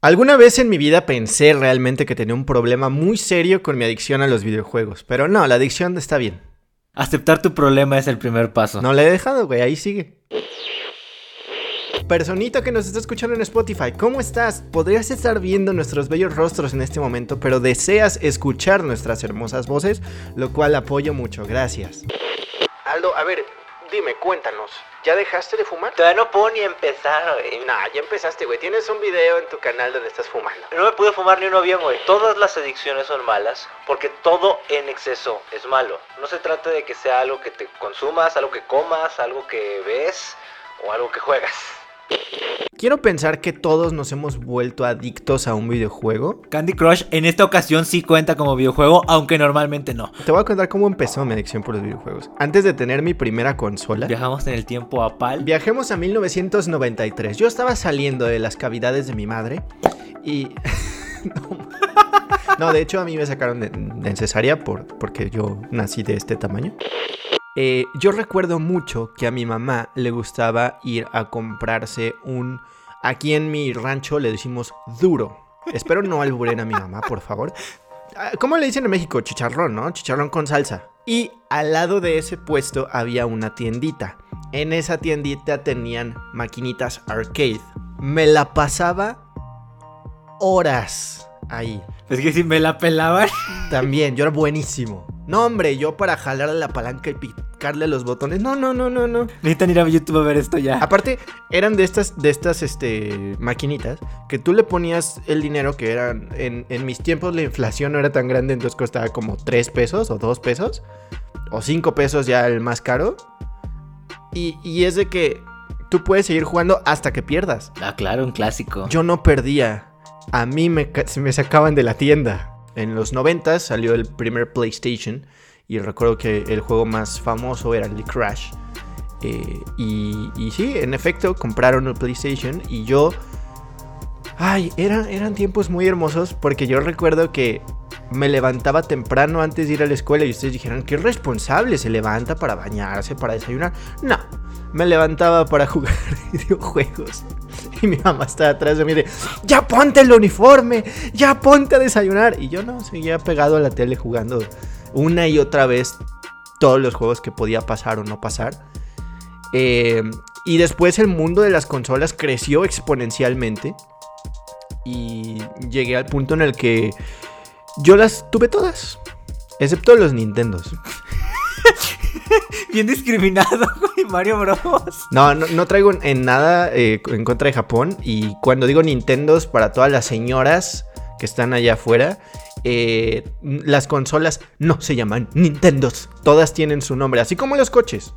Alguna vez en mi vida pensé realmente que tenía un problema muy serio con mi adicción a los videojuegos, pero no, la adicción está bien. Aceptar tu problema es el primer paso. No le he dejado, güey, ahí sigue. Personita que nos está escuchando en Spotify, ¿cómo estás? Podrías estar viendo nuestros bellos rostros en este momento, pero deseas escuchar nuestras hermosas voces, lo cual apoyo mucho, gracias. Aldo, a ver, dime, cuéntanos. ¿Ya dejaste de fumar? Todavía no puedo ni empezar, güey. Nah, ya empezaste, güey. Tienes un video en tu canal donde estás fumando. No me pude fumar ni uno bien, güey. Todas las adicciones son malas porque todo en exceso es malo. No se trata de que sea algo que te consumas, algo que comas, algo que ves o algo que juegas. Quiero pensar que todos nos hemos vuelto adictos a un videojuego. Candy Crush en esta ocasión sí cuenta como videojuego, aunque normalmente no. Te voy a contar cómo empezó mi adicción por los videojuegos. Antes de tener mi primera consola, Viajamos en el tiempo a Pal. viajemos a 1993. Yo estaba saliendo de las cavidades de mi madre y... no. No, de hecho a mí me sacaron de, de cesárea por, porque yo nací de este tamaño. Eh, yo recuerdo mucho que a mi mamá le gustaba ir a comprarse un... Aquí en mi rancho le decimos duro. Espero no alburen a mi mamá, por favor. Ah, ¿Cómo le dicen en México? Chicharrón, ¿no? Chicharrón con salsa. Y al lado de ese puesto había una tiendita. En esa tiendita tenían maquinitas arcade. Me la pasaba horas ahí. Es que si me la pelaban. También, yo era buenísimo. No, hombre, yo para jalarle la palanca y picarle los botones. No, no, no, no, no. Necesitan ir a YouTube a ver esto ya. Aparte, eran de estas, de estas este, maquinitas que tú le ponías el dinero que eran. En, en mis tiempos la inflación no era tan grande, entonces costaba como 3 pesos o 2 pesos. O 5 pesos ya el más caro. Y, y es de que tú puedes seguir jugando hasta que pierdas. Ah, claro, un clásico. Yo no perdía. A mí me, me sacaban de la tienda. En los 90 salió el primer PlayStation. Y recuerdo que el juego más famoso era el Crash. Eh, y, sí, en efecto, compraron el PlayStation. Y yo. Ay, eran, eran tiempos muy hermosos. Porque yo recuerdo que me levantaba temprano antes de ir a la escuela. Y ustedes dijeron, qué responsable se levanta para bañarse, para desayunar. No, me levantaba para jugar videojuegos. Y mi mamá estaba atrás de mí de, ya ponte el uniforme, ya ponte a desayunar. Y yo no, seguía pegado a la tele jugando una y otra vez todos los juegos que podía pasar o no pasar. Eh, y después el mundo de las consolas creció exponencialmente. Y llegué al punto en el que yo las tuve todas. Excepto los Nintendos. Bien discriminado, güey, Mario Bros. No, no, no traigo en- nada eh, en contra de Japón. Y cuando digo Nintendos, para todas las señoras que están allá afuera, eh, las consolas no se llaman Nintendos. Todas tienen su nombre, así como los coches.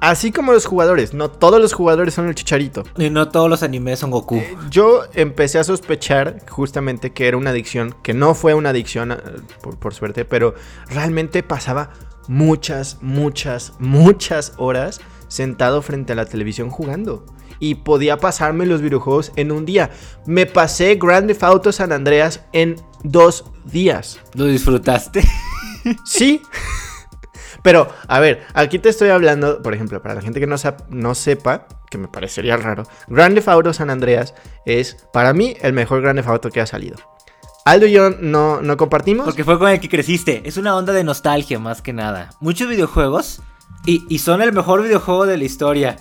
Así como los jugadores. No todos los jugadores son el chicharito. Y no todos los animes son Goku. Yo empecé a sospechar justamente que era una adicción, que no fue una adicción, eh, por, por suerte, pero realmente pasaba muchas, muchas, muchas horas sentado frente a la televisión jugando. Y podía pasarme los videojuegos en un día. Me pasé Grand Theft Auto San Andreas en dos días. ¿Lo disfrutaste? Sí. Pero, a ver, aquí te estoy hablando, por ejemplo, para la gente que no, no sepa, que me parecería raro, Grand Theft Auto San Andreas es, para mí, el mejor Grand Theft Auto que ha salido. Aldo y yo no, no compartimos. Porque fue con el que creciste. Es una onda de nostalgia más que nada. Muchos videojuegos y, y son el mejor videojuego de la historia.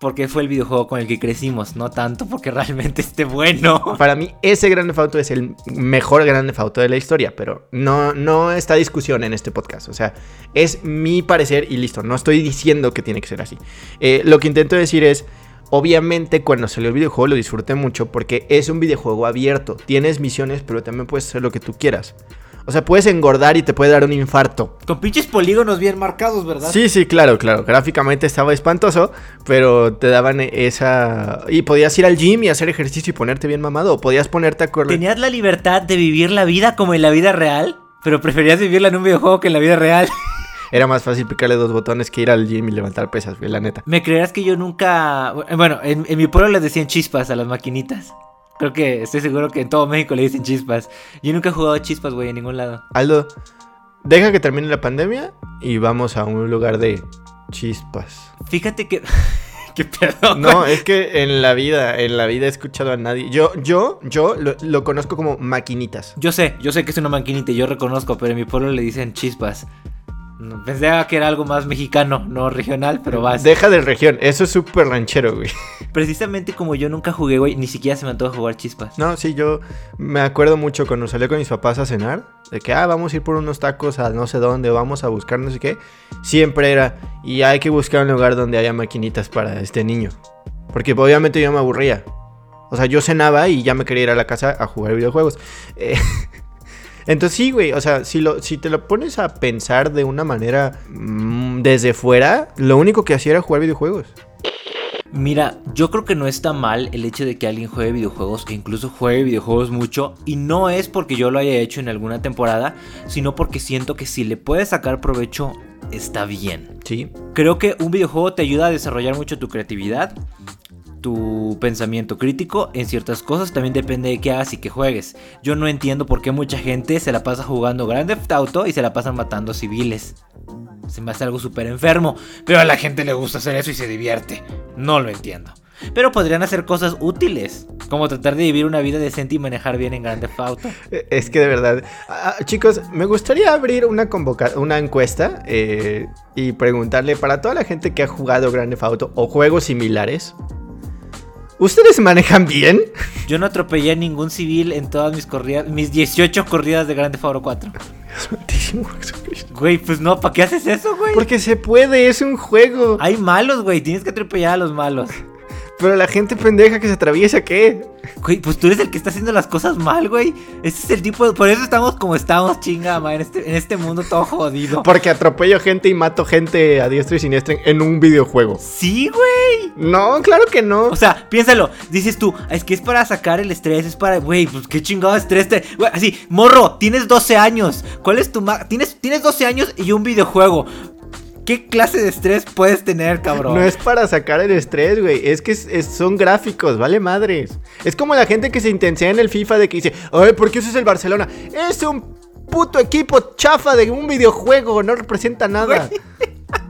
Porque fue el videojuego con el que crecimos, no tanto porque realmente esté bueno. Para mí, ese Grand Theft es el mejor Grand Theft de la historia, pero no, no está discusión en este podcast. O sea, es mi parecer y listo. No estoy diciendo que tiene que ser así. Eh, lo que intento decir es, obviamente cuando salió el videojuego lo disfruté mucho porque es un videojuego abierto. Tienes misiones, pero también puedes hacer lo que tú quieras. O sea, puedes engordar y te puede dar un infarto. Con pinches polígonos bien marcados, ¿verdad? Sí, sí, claro, claro. Gráficamente estaba espantoso, pero te daban esa... Y podías ir al gym y hacer ejercicio y ponerte bien mamado. O podías ponerte a correr. Tenías la libertad de vivir la vida como en la vida real, pero preferías vivirla en un videojuego que en la vida real. Era más fácil picarle dos botones que ir al gym y levantar pesas, la neta. ¿Me creerás que yo nunca... Bueno, en, en mi pueblo les decían chispas a las maquinitas. Creo que estoy seguro que en todo México le dicen chispas. Yo nunca he jugado chispas, güey, en ningún lado. Aldo, deja que termine la pandemia y vamos a un lugar de chispas. Fíjate que... ¿Qué pedo? No, es que en la vida, en la vida he escuchado a nadie. Yo, yo, yo lo, lo conozco como maquinitas. Yo sé, yo sé que es una maquinita y yo reconozco, pero en mi pueblo le dicen chispas. Pensé que era algo más mexicano, no regional, pero vas. Deja de región, eso es súper ranchero, güey. Precisamente como yo nunca jugué, güey, ni siquiera se me antoja jugar chispas. No, sí, yo me acuerdo mucho cuando salí con mis papás a cenar, de que, ah, vamos a ir por unos tacos a no sé dónde, vamos a buscar no sé qué. Siempre era, y hay que buscar un lugar donde haya maquinitas para este niño. Porque obviamente yo me aburría. O sea, yo cenaba y ya me quería ir a la casa a jugar videojuegos. Eh, entonces sí, güey, o sea, si, lo, si te lo pones a pensar de una manera mm, desde fuera, lo único que hacía era jugar videojuegos. Mira, yo creo que no está mal el hecho de que alguien juegue videojuegos e incluso juegue videojuegos mucho. Y no es porque yo lo haya hecho en alguna temporada, sino porque siento que si le puedes sacar provecho, está bien. Sí. Creo que un videojuego te ayuda a desarrollar mucho tu creatividad, tu pensamiento crítico en ciertas cosas. También depende de qué hagas y qué juegues. Yo no entiendo por qué mucha gente se la pasa jugando Grand Theft Auto y se la pasan matando civiles. Se me hace algo súper enfermo. Pero a la gente le gusta hacer eso y se divierte. No lo entiendo. Pero podrían hacer cosas útiles. Como tratar de vivir una vida decente y manejar bien en Grand Theft Auto. Eh, Es que de verdad, Ah, chicos, me gustaría abrir una una encuesta eh, y preguntarle para toda la gente que ha jugado Grand Theft Auto o juegos similares. ¿Ustedes manejan bien? Yo no atropellé a ningún civil en todas mis corridas, mis 18 corridas de Grand Theft Auto 4. Dios santísimo Jesucristo. Güey, pues no, ¿para qué haces eso, güey? Porque se puede, es un juego. Hay malos, güey, tienes que atropellar a los malos. Pero la gente pendeja que se atraviesa, ¿qué? Güey, pues tú eres el que está haciendo las cosas mal, güey. Ese es el tipo de... Por eso estamos como estamos, chinga, ma, en este, en este mundo todo jodido. Porque atropello gente y mato gente a diestra y siniestra en un videojuego. Sí, güey. No, claro que no. O sea, piénsalo. Dices tú, es que es para sacar el estrés, es para... Güey, pues qué chingado estrés te... Güey, así, morro, tienes 12 años. ¿Cuál es tu... ma- Tienes, tienes 12 años y un videojuego. ¿Qué clase de estrés puedes tener, cabrón? No es para sacar el estrés, güey. Es que es- es- son gráficos, vale madres. Es como la gente que se intensea en el FIFA de que dice, ay, ¿por qué usas el Barcelona? Es un puto equipo chafa de un videojuego, no representa nada.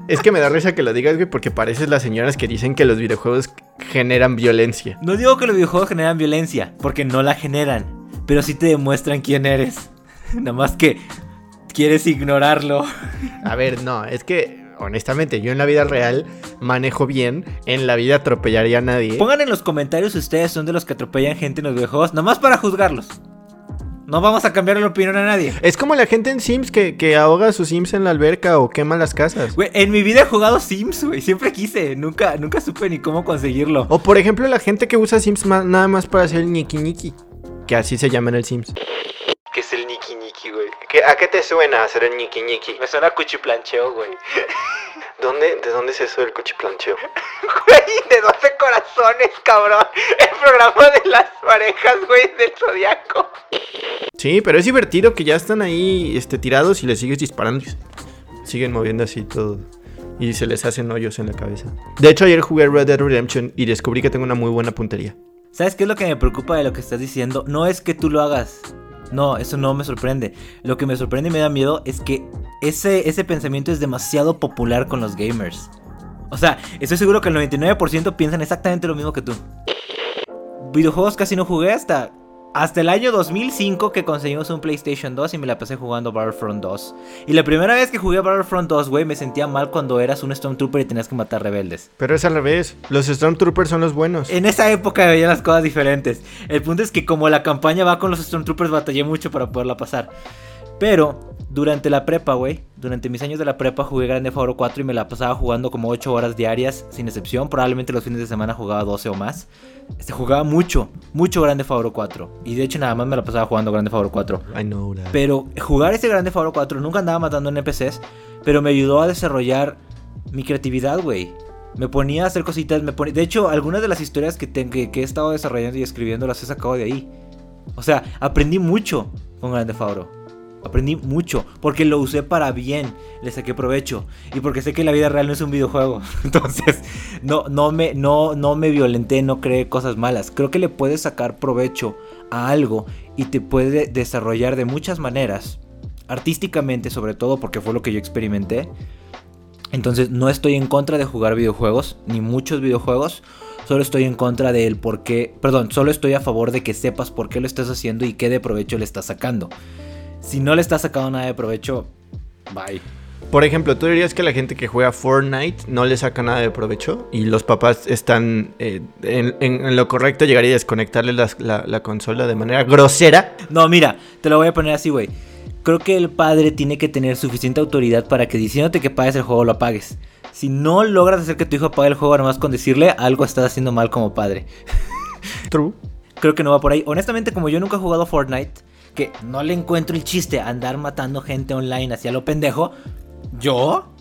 Es que me da risa que lo digas, güey, porque pareces las señoras que dicen que los videojuegos generan violencia. No digo que los videojuegos generan violencia, porque no la generan, pero sí te demuestran quién eres. Nada más que quieres ignorarlo. A ver, no, es que honestamente yo en la vida real manejo bien, en la vida atropellaría a nadie. Pongan en los comentarios si ustedes son de los que atropellan gente en los videojuegos, nada más para juzgarlos. No vamos a cambiar la opinión a nadie. Es como la gente en Sims que, que ahoga a sus Sims en la alberca o quema las casas. Güey, en mi vida he jugado Sims, güey. Siempre quise. Nunca, nunca supe ni cómo conseguirlo. O por ejemplo la gente que usa Sims nada más para hacer el ñiqui ñiqui. Que así se llama en el Sims. ¿Qué es el ñiqui ñiqui, güey? ¿A qué te suena hacer el ñiqui ñiqui? Me suena a cuchiplancheo, güey. ¿Dónde, ¿De dónde es eso del cuchiplancheo? Güey, de 12 corazones, cabrón. El programa de las parejas, güey, del zodiaco. Sí, pero es divertido que ya están ahí este, tirados y les sigues disparando. Siguen moviendo así todo. Y se les hacen hoyos en la cabeza. De hecho, ayer jugué Red Dead Redemption y descubrí que tengo una muy buena puntería. ¿Sabes qué es lo que me preocupa de lo que estás diciendo? No es que tú lo hagas. No, eso no me sorprende. Lo que me sorprende y me da miedo es que ese, ese pensamiento es demasiado popular con los gamers. O sea, estoy seguro que el 99% piensan exactamente lo mismo que tú. Videojuegos casi no jugué hasta, hasta el año 2005 que conseguimos un PlayStation 2 y me la pasé jugando Battlefront 2. Y la primera vez que jugué Battlefront 2, güey, me sentía mal cuando eras un Stormtrooper y tenías que matar rebeldes. Pero es al revés. Los Stormtroopers son los buenos. En esa época veía las cosas diferentes. El punto es que como la campaña va con los Stormtroopers, batallé mucho para poderla pasar. Pero durante la prepa, güey, durante mis años de la prepa jugué Grand Theft Auto 4 y me la pasaba jugando como 8 horas diarias, sin excepción. Probablemente los fines de semana jugaba 12 o más. Este, jugaba mucho, mucho Grand Theft Auto 4. Y de hecho nada más me la pasaba jugando Grand Theft Auto 4. I know that. Pero jugar ese Grand Theft Auto 4 nunca andaba matando NPCs, pero me ayudó a desarrollar mi creatividad, güey. Me ponía a hacer cositas, me ponía... De hecho, algunas de las historias que, te- que, que he estado desarrollando y escribiendo las he sacado de ahí. O sea, aprendí mucho con Grand Theft Auto. Aprendí mucho, porque lo usé para bien, le saqué provecho. Y porque sé que la vida real no es un videojuego. Entonces, no, no, me, no, no me violenté, no creé cosas malas. Creo que le puedes sacar provecho a algo y te puede desarrollar de muchas maneras. Artísticamente, sobre todo, porque fue lo que yo experimenté. Entonces no estoy en contra de jugar videojuegos, ni muchos videojuegos. Solo estoy en contra del por qué, perdón, solo estoy a favor de que sepas por qué lo estás haciendo y qué de provecho le estás sacando. Si no le estás sacando nada de provecho, bye. Por ejemplo, ¿tú dirías que la gente que juega Fortnite no le saca nada de provecho? Y los papás están eh, en, en- en lo correcto llegar y desconectarle la, la consola de manera grosera. No, mira, te lo voy a poner así, güey. Creo que el padre tiene que tener suficiente autoridad para que diciéndote que pagues el juego lo apagues. Si no logras hacer que tu hijo apague el juego nomás con decirle, algo estás haciendo mal como padre. True. Creo que no va por ahí. Honestamente, como yo nunca he jugado Fortnite, que no le encuentro el chiste andar matando gente online hacia lo pendejo, yo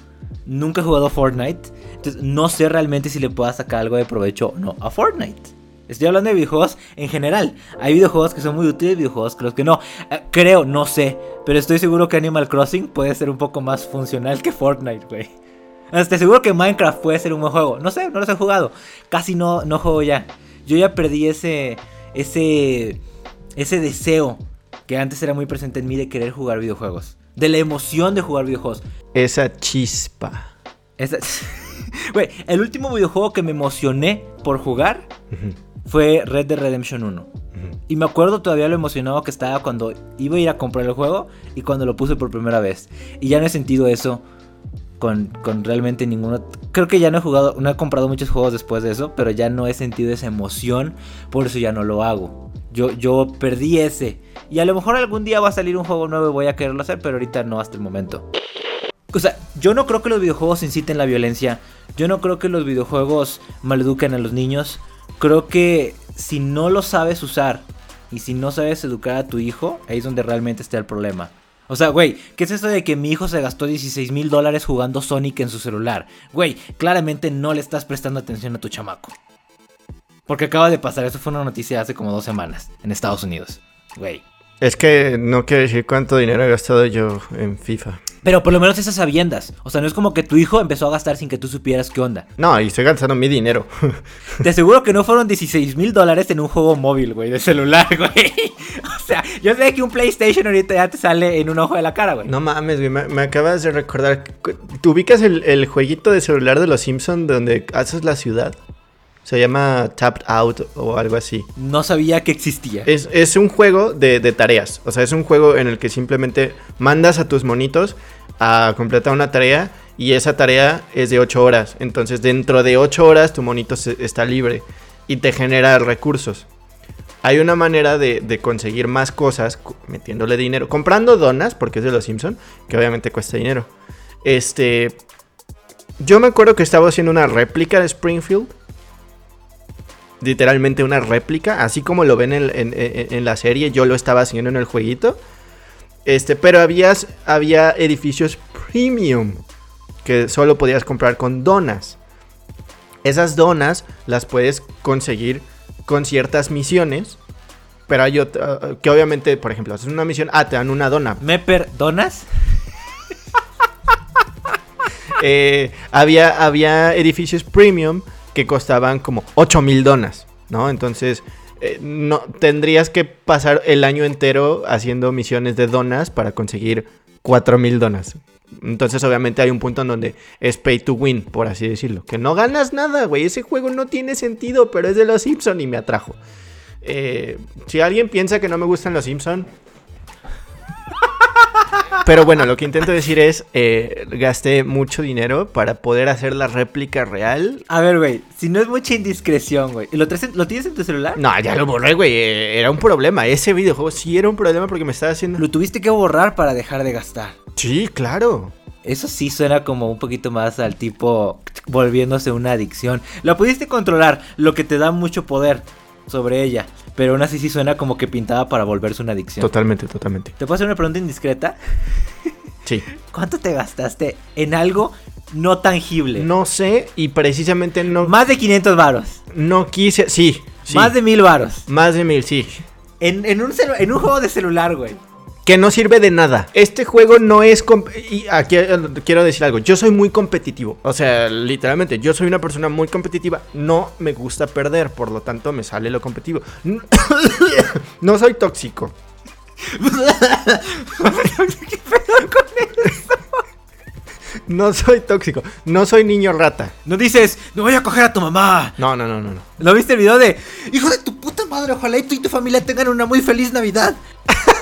nunca he jugado Fortnite. Entonces no sé realmente si le pueda sacar algo de provecho o no a Fortnite. Estoy hablando de videojuegos en general. Hay videojuegos que son muy útiles, videojuegos los que no. Eh, creo, no sé. Pero estoy seguro que Animal Crossing puede ser un poco más funcional que Fortnite, güey. Estoy seguro que Minecraft puede ser un buen juego. No sé, no los he jugado. Casi no, no juego ya. Yo ya perdí ese. ese. ese deseo que antes era muy presente en mí de querer jugar videojuegos. De la emoción de jugar videojuegos. Esa chispa. Esa- Güey, el último videojuego que me emocioné por jugar fue Red Dead Redemption 1. ujú. Y me acuerdo todavía lo emocionado que estaba cuando iba a ir a comprar el juego y cuando lo puse por primera vez. Y ya no he sentido eso con, con realmente ninguno. Creo que ya no he jugado, no he comprado muchos juegos después de eso, pero ya no he sentido esa emoción, por eso ya no lo hago. Yo, yo perdí ese. Y a lo mejor algún día va a salir un juego nuevo y voy a quererlo hacer, pero ahorita no hasta el momento. O sea, yo no creo que los videojuegos inciten la violencia. Yo no creo que los videojuegos maleduquen a los niños. Creo que si no lo sabes usar y si no sabes educar a tu hijo, ahí es donde realmente está el problema. O sea, güey, ¿qué es eso de que mi hijo se gastó 16 mil dólares jugando Sonic en su celular? Güey, claramente no le estás prestando atención a tu chamaco. Porque acaba de pasar, eso fue una noticia hace como dos semanas en Estados Unidos. Güey. Es que no quiero decir cuánto dinero he gastado yo en FIFA. Pero por lo menos esas sabiendas. O sea, no es como que tu hijo empezó a gastar sin que tú supieras qué onda. No, y estoy gastando mi dinero. Te aseguro que no fueron 16 mil dólares en un juego móvil, güey, de celular, güey. O sea, yo sé que un PlayStation ahorita ya te sale en un ojo de la cara, güey. No mames, güey, me, me acabas de recordar. ¿Tú ubicas el, el jueguito de celular de los Simpsons donde haces la ciudad? Se llama Tapped Out o algo así. No sabía que existía. Es, es un juego de, de tareas. O sea, es un juego en el que simplemente mandas a tus monitos a completar una tarea y esa tarea es de 8 horas. Entonces, dentro de 8 horas tu monito se- está libre y te genera recursos. Hay una manera de, de conseguir más cosas metiéndole dinero, comprando donas, porque es de los Simpson, que obviamente cuesta dinero. Este, yo me acuerdo que estaba haciendo una réplica de Springfield literalmente una réplica, así como lo ven en, en- en- en la serie, yo lo estaba haciendo en el jueguito. Este, pero había, había edificios premium que solo podías comprar con donas. Esas donas las puedes conseguir con ciertas misiones, pero hay otra, que obviamente, por ejemplo, haces una misión, ah, te dan una dona. ¿Me perdonas? Eh, había, había edificios premium que costaban como 8 mil donas, ¿no? Entonces, eh, no, tendrías que pasar el año entero haciendo misiones de donas para conseguir 4 mil donas. Entonces, obviamente, hay un punto en donde es pay to win, por así decirlo. Que no ganas nada, güey. Ese juego no tiene sentido, pero es de los Simpson y me atrajo. Eh, si alguien piensa que no me gustan los Simpson. Pero bueno, lo que intento decir es, eh, gasté mucho dinero para poder hacer la réplica real. A ver, güey, si no es mucha indiscreción, güey. ¿Lo, ¿Lo tienes en tu celular? No, ya lo borré, güey. eh, Era un problema. Ese videojuego sí era un problema porque me estaba haciendo... Lo tuviste que borrar para dejar de gastar. Sí, claro. Eso sí suena como un poquito más al tipo volviéndose una adicción. La pudiste controlar, lo que te da mucho poder sobre ella. Pero aún así sí suena como que pintada para volverse una adicción. Totalmente, totalmente. ¿Te puedo hacer una pregunta indiscreta? Sí. ¿Cuánto te gastaste en algo no tangible? No sé y precisamente no, Más de 500 varos. no quise... Sí, sí. Más de 1000 varos. Más de mil, sí. En, en un en un juego de celular, güey. Que no sirve de nada. Este juego no es... Y aquí eh, quiero decir algo. Yo soy muy competitivo. O sea, literalmente, yo soy una persona muy competitiva. No me gusta perder, por lo tanto me sale lo competitivo. No soy tóxico. No soy tóxico. No soy niño rata. No dices, no voy a coger a tu mamá. No, no, no, no. no. ¿Lo viste el video de, hijo de tu puta madre, ojalá y tú y tu familia tengan una muy feliz Navidad?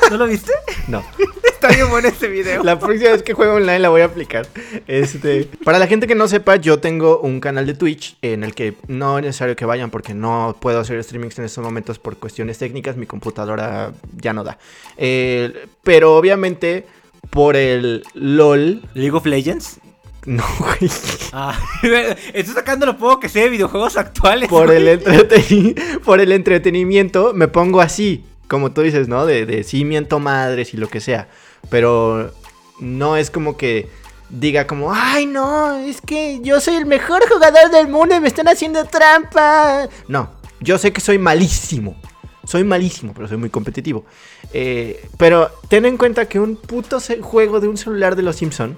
¿No lo viste? No. Está bien bueno ese video. La próxima vez que juegue online la voy a aplicar. Este, para la gente que no sepa, yo tengo un canal de Twitch en el que no es necesario que vayan porque no puedo hacer streamings en estos momentos por cuestiones técnicas. Mi computadora ya no da. Eh, pero obviamente por el LOL. ¿League of Legends? No, güey. Ah, estoy sacando lo poco que sé de videojuegos actuales. Por güey. el, entreteni- por el entretenimiento me pongo así. Como tú dices, ¿no? De, de sí miento madres y lo que sea. Pero no es como que diga como, ay no, es que yo soy el mejor jugador del mundo y me están haciendo trampa. No, yo sé que soy malísimo. Soy malísimo, pero soy muy competitivo. Eh, pero ten en cuenta que un puto juego de un celular de los Simpson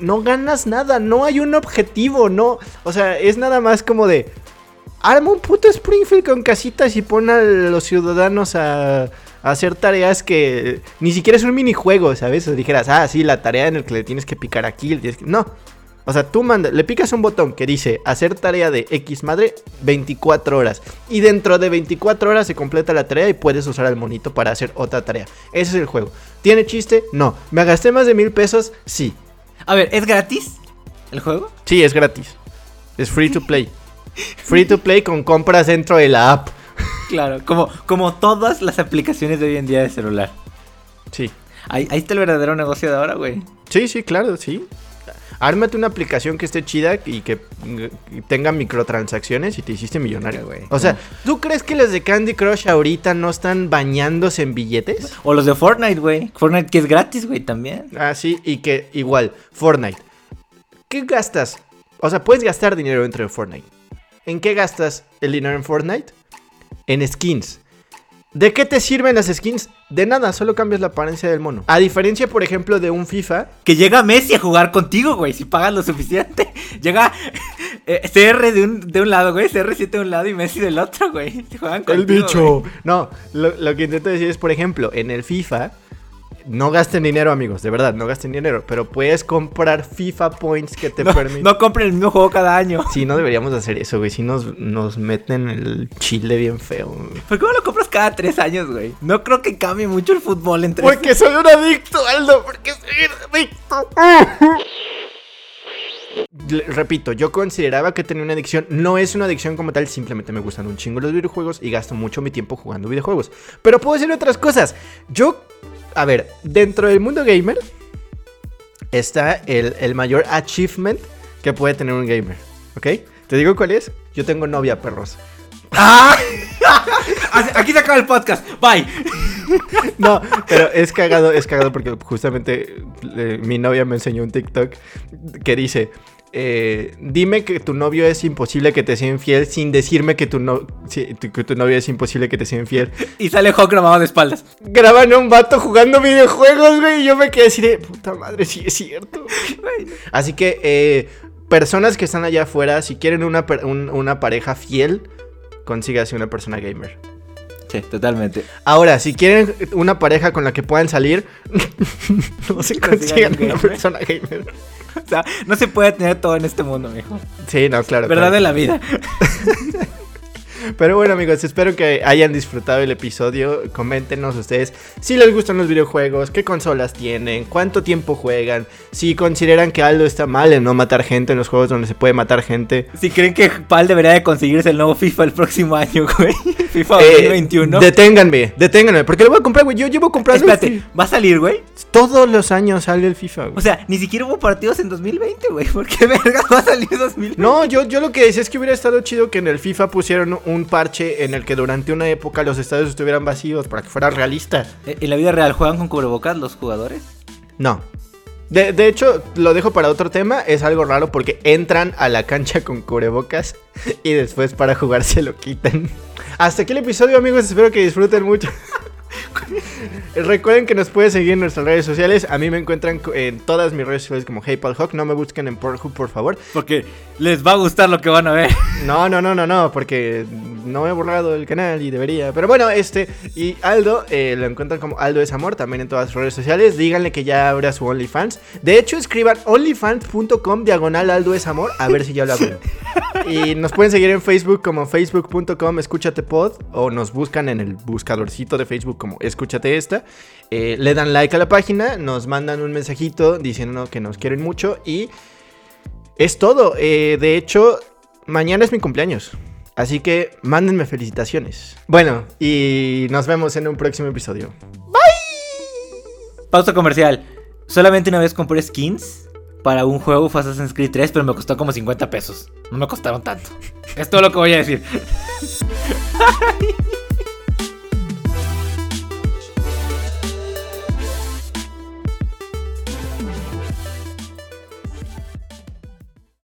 no ganas nada, no hay un objetivo, no. O sea, es nada más como de. Arma un puto Springfield con casitas y pon a los ciudadanos a, a hacer tareas que ni siquiera es un minijuego, ¿sabes? O dijeras, ah, sí, la tarea en la que le tienes que picar aquí. le tienes que-". No. O sea, tú manda, le picas un botón que dice hacer tarea de X madre 24 horas. Y dentro de 24 horas se completa la tarea y puedes usar al monito para hacer otra tarea. Ese es el juego. ¿Tiene chiste? No. ¿Me gasté más de mil pesos? Sí. A ver, ¿es gratis el juego? Sí, es gratis. Es free to play. Free to play con compras dentro de la app. Claro, como, como todas las aplicaciones de hoy en día de celular. Sí. Ahí, ahí está el verdadero negocio de ahora, güey. Sí, sí, claro, sí. Ármate una aplicación que esté chida y que tenga microtransacciones y te hiciste millonario, güey. O sea, ¿tú crees que los de Candy Crush ahorita no están bañándose en billetes? O los de Fortnite, güey. Fortnite que es gratis, güey, también. Ah, sí, y que igual, Fortnite. ¿Qué gastas? O sea, puedes gastar dinero dentro de Fortnite. ¿En qué gastas el dinero en Fortnite? En skins. ¿De qué te sirven las skins? De nada, solo cambias la apariencia del mono. A diferencia, por ejemplo, de un FIFA. Que llega Messi a jugar contigo, güey, si pagas lo suficiente. Llega eh, CR de un, de un lado, güey, CR7 de un lado y Messi del otro, güey. Juegan contigo, güey. No, lo, lo que intento decir es, por ejemplo, en el FIFA. No gasten dinero, amigos, de verdad, no gasten dinero. Pero puedes comprar FIFA Points que te No, permiten. no compren el mismo juego cada año. Sí, no deberíamos de hacer eso, güey. Si nos, nos meten el chile bien feo. güey. ¿Por qué no lo compras cada tres años, güey? No creo que cambie mucho el fútbol entre... Porque soy un adicto, Aldo. Porque soy un adicto. Repito, yo consideraba que tenía una adicción. No es una adicción como tal, simplemente me gustan un chingo los videojuegos y gasto mucho mi tiempo jugando videojuegos. Pero puedo hacer otras cosas. Yo, a ver, dentro del mundo gamer está el, el mayor achievement que puede tener un gamer. ¿Ok? ¿Te digo cuál es? Yo tengo novia, perros. ¡Ah! Aquí se acaba el podcast. Bye. No, pero es cagado, es cagado porque justamente eh, mi novia me enseñó un TikTok que dice, eh, dime que tu novio es imposible que te sea infiel sin decirme que tu, no, si- tu- que tu novio es imposible que te sea infiel. Y sale Hawk grabado de espaldas. Graban a un vato jugando videojuegos, güey, y yo me quedé así de, puta madre, sí es cierto. Así que, eh, personas que están allá afuera, si quieren una, un- una pareja fiel, consígase una persona gamer. Sí, totalmente. Ahora, si quieren una pareja con la que puedan salir, no se Consigan consigan un una persona gamer. O sea, no se puede tener todo en este mundo, mijo. Sí, no, claro. Verdad claro. de la vida. Pero bueno, amigos, espero que hayan disfrutado el episodio. Coméntenos ustedes si les gustan los videojuegos, qué consolas tienen, cuánto tiempo juegan, si consideran que algo está mal en no matar gente en los juegos donde se puede matar gente. Si creen que Pal debería de conseguirse el nuevo FIFA el próximo año, güey. FIFA Eh, 2021. deténganme, deténganme, porque lo voy a comprar, güey. Yo llevo comprando Espérate, ¿va a salir, güey? todos los años sale el FIFA, güey. O sea, ni siquiera hubo partidos en 2020, güey. ¿Por qué verga va a salir 2020? No, yo, yo lo que decía es que hubiera estado chido que en el FIFA pusieran un parche en el que durante una época los estadios estuvieran vacíos para que fuera realista. Eh, ¿En la vida real juegan con cubrebocas los jugadores? No. De, de hecho, lo dejo para otro tema. Es algo raro porque entran a la cancha con cubrebocas y después para jugar se lo quitan. Hasta aquí el episodio, amigos. Espero que disfruten mucho. Recuerden que nos pueden seguir en nuestras redes sociales. A mí me encuentran en todas mis redes sociales como HeyPalHawk. No me busquen en Pornhub, por favor. Porque les va a gustar lo que van a ver. No, no, no, no, no, porque no he borrado el canal y debería. Pero bueno, este. Y Aldo, eh, lo encuentran como Aldo es Amor también en todas sus redes sociales. Díganle que ya abra su OnlyFans. De hecho, escriban onlyfans.com diagonal Aldo es Amor. A ver si ya lo abro. y nos pueden seguir en Facebook como facebook.com escúchate pod. O nos buscan en el buscadorcito de Facebook como escúchate esta. Eh, le dan like a la página, nos mandan un mensajito diciendo que nos quieren mucho y es todo. Eh, de hecho, mañana es mi cumpleaños. Así que mándenme felicitaciones. Bueno, y nos vemos en un próximo episodio. Bye. Pausa comercial. Solamente una vez compré skins para un juego fue Assassin's Creed 3, pero me costó como 50 pesos. No me costaron tanto. Es todo lo que voy a decir.